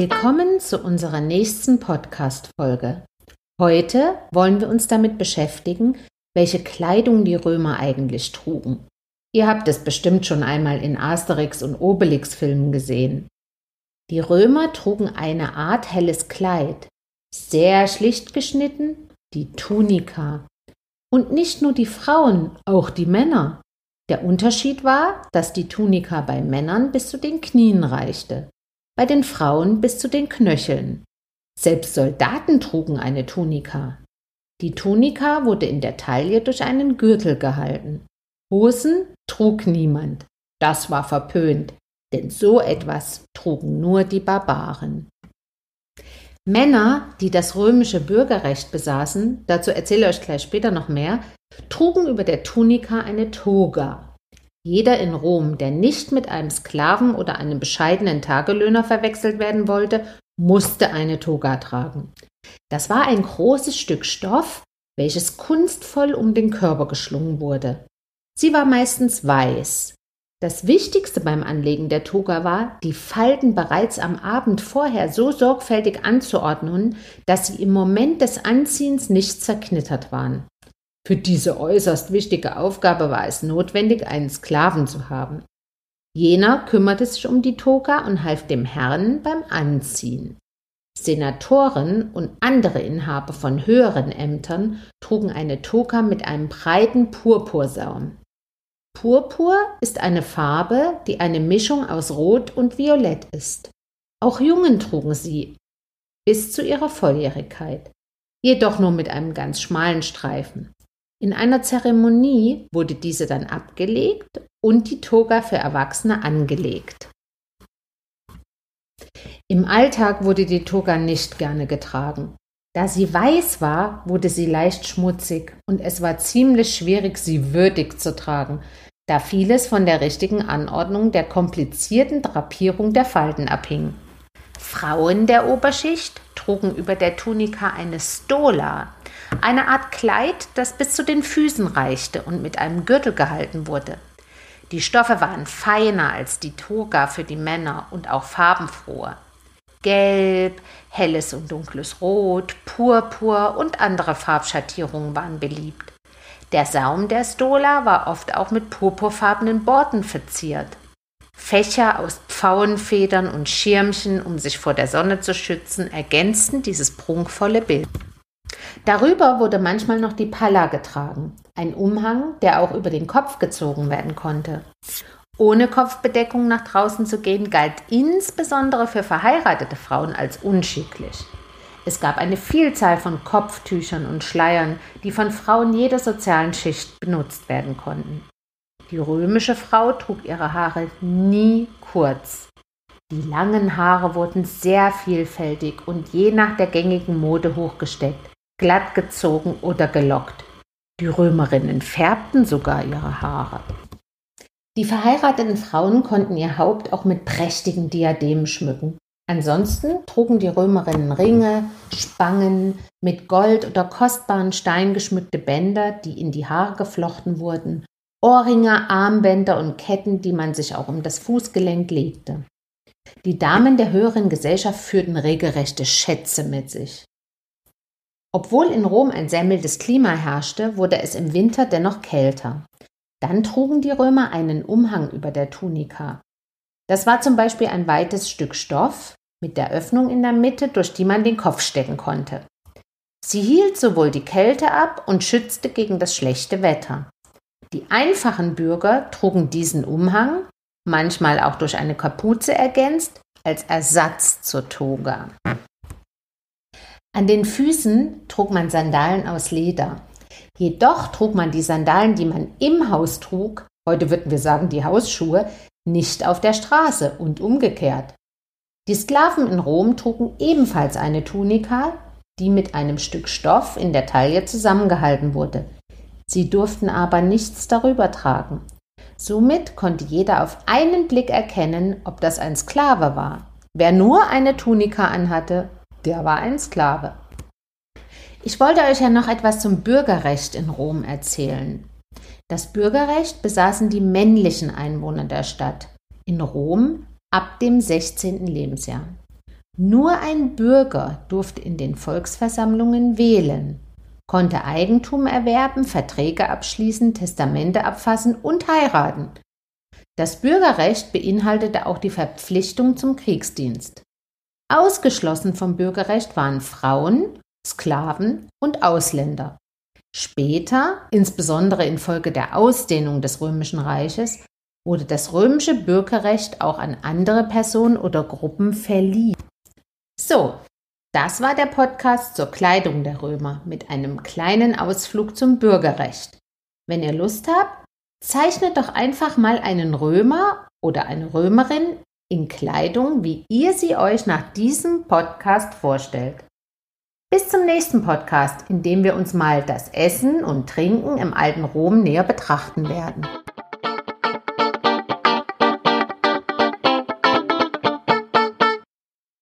Willkommen zu unserer nächsten Podcast-Folge. Heute wollen wir uns damit beschäftigen, welche Kleidung die Römer eigentlich trugen. Ihr habt es bestimmt schon einmal in Asterix und Obelix Filmen gesehen. Die Römer trugen eine Art helles Kleid, sehr schlicht geschnitten, die Tunika. Und nicht nur die Frauen, auch die Männer. Der Unterschied war, dass die Tunika bei Männern bis zu den Knien reichte bei den Frauen bis zu den Knöcheln. Selbst Soldaten trugen eine Tunika. Die Tunika wurde in der Taille durch einen Gürtel gehalten. Hosen trug niemand. Das war verpönt, denn so etwas trugen nur die Barbaren. Männer, die das römische Bürgerrecht besaßen, dazu erzähle ich euch gleich später noch mehr, trugen über der Tunika eine Toga. Jeder in Rom, der nicht mit einem Sklaven oder einem bescheidenen Tagelöhner verwechselt werden wollte, musste eine Toga tragen. Das war ein großes Stück Stoff, welches kunstvoll um den Körper geschlungen wurde. Sie war meistens weiß. Das Wichtigste beim Anlegen der Toga war, die Falten bereits am Abend vorher so sorgfältig anzuordnen, dass sie im Moment des Anziehens nicht zerknittert waren. Für diese äußerst wichtige Aufgabe war es notwendig, einen Sklaven zu haben. Jener kümmerte sich um die Toga und half dem Herrn beim Anziehen. Senatoren und andere Inhaber von höheren Ämtern trugen eine Toga mit einem breiten Purpursaum. Purpur ist eine Farbe, die eine Mischung aus Rot und Violett ist. Auch Jungen trugen sie bis zu ihrer Volljährigkeit, jedoch nur mit einem ganz schmalen Streifen. In einer Zeremonie wurde diese dann abgelegt und die Toga für Erwachsene angelegt. Im Alltag wurde die Toga nicht gerne getragen. Da sie weiß war, wurde sie leicht schmutzig und es war ziemlich schwierig, sie würdig zu tragen, da vieles von der richtigen Anordnung der komplizierten Drapierung der Falten abhing. Frauen der Oberschicht trugen über der Tunika eine Stola, eine Art Kleid, das bis zu den Füßen reichte und mit einem Gürtel gehalten wurde. Die Stoffe waren feiner als die Toga für die Männer und auch farbenfroher. Gelb, helles und dunkles Rot, Purpur und andere Farbschattierungen waren beliebt. Der Saum der Stola war oft auch mit purpurfarbenen Borten verziert. Fächer aus Pfauenfedern und Schirmchen, um sich vor der Sonne zu schützen, ergänzten dieses prunkvolle Bild. Darüber wurde manchmal noch die Palla getragen, ein Umhang, der auch über den Kopf gezogen werden konnte. Ohne Kopfbedeckung nach draußen zu gehen, galt insbesondere für verheiratete Frauen als unschicklich. Es gab eine Vielzahl von Kopftüchern und Schleiern, die von Frauen jeder sozialen Schicht benutzt werden konnten. Die römische Frau trug ihre Haare nie kurz. Die langen Haare wurden sehr vielfältig und je nach der gängigen Mode hochgesteckt glatt gezogen oder gelockt. Die Römerinnen färbten sogar ihre Haare. Die verheirateten Frauen konnten ihr Haupt auch mit prächtigen Diademen schmücken. Ansonsten trugen die Römerinnen Ringe, Spangen, mit Gold oder kostbaren Steinen geschmückte Bänder, die in die Haare geflochten wurden, Ohrringe, Armbänder und Ketten, die man sich auch um das Fußgelenk legte. Die Damen der höheren Gesellschaft führten regelrechte Schätze mit sich. Obwohl in Rom ein sehr mildes Klima herrschte, wurde es im Winter dennoch kälter. Dann trugen die Römer einen Umhang über der Tunika. Das war zum Beispiel ein weites Stück Stoff mit der Öffnung in der Mitte, durch die man den Kopf stecken konnte. Sie hielt sowohl die Kälte ab und schützte gegen das schlechte Wetter. Die einfachen Bürger trugen diesen Umhang, manchmal auch durch eine Kapuze ergänzt, als Ersatz zur Toga. An den Füßen trug man Sandalen aus Leder. Jedoch trug man die Sandalen, die man im Haus trug, heute würden wir sagen die Hausschuhe, nicht auf der Straße und umgekehrt. Die Sklaven in Rom trugen ebenfalls eine Tunika, die mit einem Stück Stoff in der Taille zusammengehalten wurde. Sie durften aber nichts darüber tragen. Somit konnte jeder auf einen Blick erkennen, ob das ein Sklave war. Wer nur eine Tunika anhatte, der war ein Sklave. Ich wollte euch ja noch etwas zum Bürgerrecht in Rom erzählen. Das Bürgerrecht besaßen die männlichen Einwohner der Stadt in Rom ab dem 16. Lebensjahr. Nur ein Bürger durfte in den Volksversammlungen wählen, konnte Eigentum erwerben, Verträge abschließen, Testamente abfassen und heiraten. Das Bürgerrecht beinhaltete auch die Verpflichtung zum Kriegsdienst. Ausgeschlossen vom Bürgerrecht waren Frauen, Sklaven und Ausländer. Später, insbesondere infolge der Ausdehnung des römischen Reiches, wurde das römische Bürgerrecht auch an andere Personen oder Gruppen verliehen. So, das war der Podcast zur Kleidung der Römer mit einem kleinen Ausflug zum Bürgerrecht. Wenn ihr Lust habt, zeichnet doch einfach mal einen Römer oder eine Römerin in Kleidung, wie ihr sie euch nach diesem Podcast vorstellt. Bis zum nächsten Podcast, in dem wir uns mal das Essen und Trinken im alten Rom näher betrachten werden.